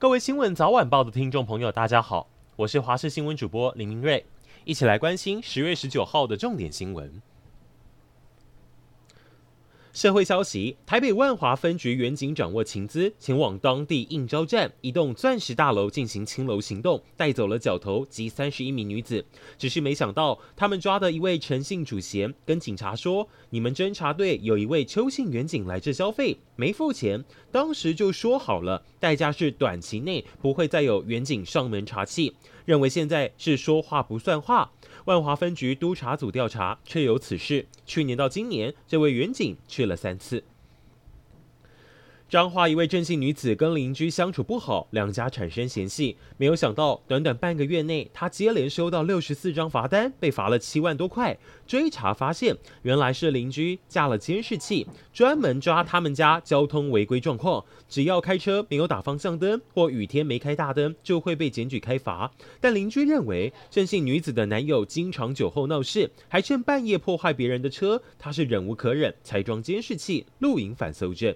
各位新闻早晚报的听众朋友，大家好，我是华视新闻主播林明瑞，一起来关心十月十九号的重点新闻。社会消息：台北万华分局员警掌握情资，前往当地应招站一栋钻石大楼进行清楼行动，带走了角头及三十一名女子。只是没想到，他们抓的一位陈姓主嫌跟警察说：“你们侦查队有一位邱姓员警来这消费，没付钱。当时就说好了，代价是短期内不会再有远景上门查气。认为现在是说话不算话。”万华分局督察组调查，确有此事。去年到今年，这位远景去了三次。彰化一位郑姓女子跟邻居相处不好，两家产生嫌隙。没有想到，短短半个月内，她接连收到六十四张罚单，被罚了七万多块。追查发现，原来是邻居架了监视器，专门抓他们家交通违规状况。只要开车没有打方向灯，或雨天没开大灯，就会被检举开罚。但邻居认为，郑姓女子的男友经常酒后闹事，还趁半夜破坏别人的车，她是忍无可忍，才装监视器录影反搜证。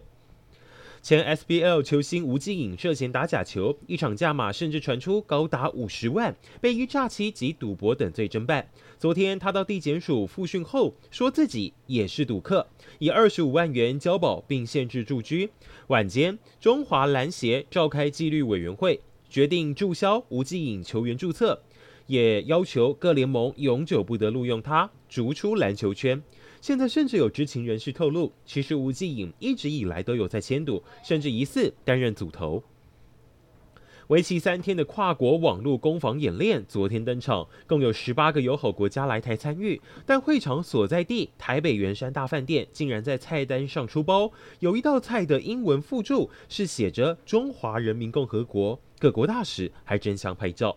前 SBL 球星吴季颖涉嫌打假球，一场价码甚至传出高达五十万，被以诈欺及赌博等罪侦办。昨天他到地检署复讯后，说自己也是赌客，以二十五万元交保并限制住居。晚间，中华篮协召开纪律委员会，决定注销吴季颖球员注册，也要求各联盟永久不得录用他，逐出篮球圈。现在甚至有知情人士透露，其实吴季颖一直以来都有在签赌，甚至疑似担任组头。为期三天的跨国网络攻防演练昨天登场，共有十八个友好国家来台参与，但会场所在地台北圆山大饭店竟然在菜单上出包，有一道菜的英文附注是写着“中华人民共和国”，各国大使还争相拍照。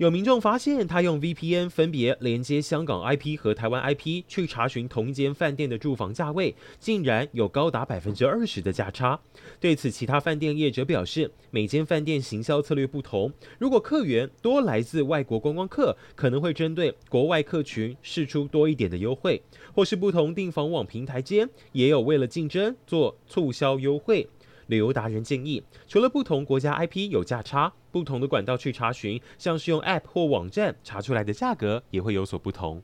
有民众发现，他用 VPN 分别连接香港 IP 和台湾 IP 去查询同一间饭店的住房价位，竟然有高达百分之二十的价差。对此，其他饭店业者表示，每间饭店行销策略不同，如果客源多来自外国观光客，可能会针对国外客群试出多一点的优惠，或是不同订房网平台间也有为了竞争做促销优惠。旅游达人建议，除了不同国家 IP 有价差，不同的管道去查询，像是用 App 或网站查出来的价格也会有所不同。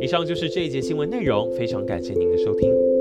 以上就是这一节新闻内容，非常感谢您的收听。